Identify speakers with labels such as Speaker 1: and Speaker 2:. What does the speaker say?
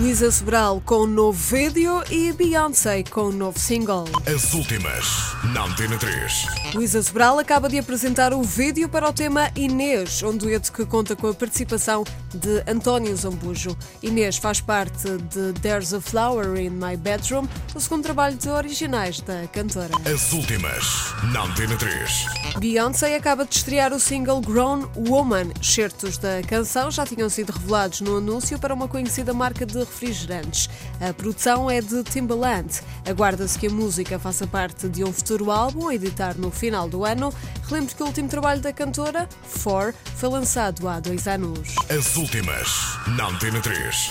Speaker 1: Luísa Sobral com um novo vídeo e Beyoncé com um novo single.
Speaker 2: As últimas, na Antena 3.
Speaker 1: Luísa Sobral acaba de apresentar o vídeo para o tema Inês, um dueto que conta com a participação de António Zambujo. Inês faz parte de There's a Flower in My Bedroom, o segundo trabalho de originais da cantora.
Speaker 2: As últimas, na Antena 3.
Speaker 1: Beyoncé acaba de estrear o single Grown Woman. Certos da canção já tinham sido revelados no anúncio para uma conhecida marca de refrigerantes. A produção é de Timbaland. Aguarda-se que a música faça parte de um futuro álbum a editar no final do ano. Relembro que o último trabalho da cantora, For, foi lançado há dois anos.
Speaker 2: As últimas, na Antena 3.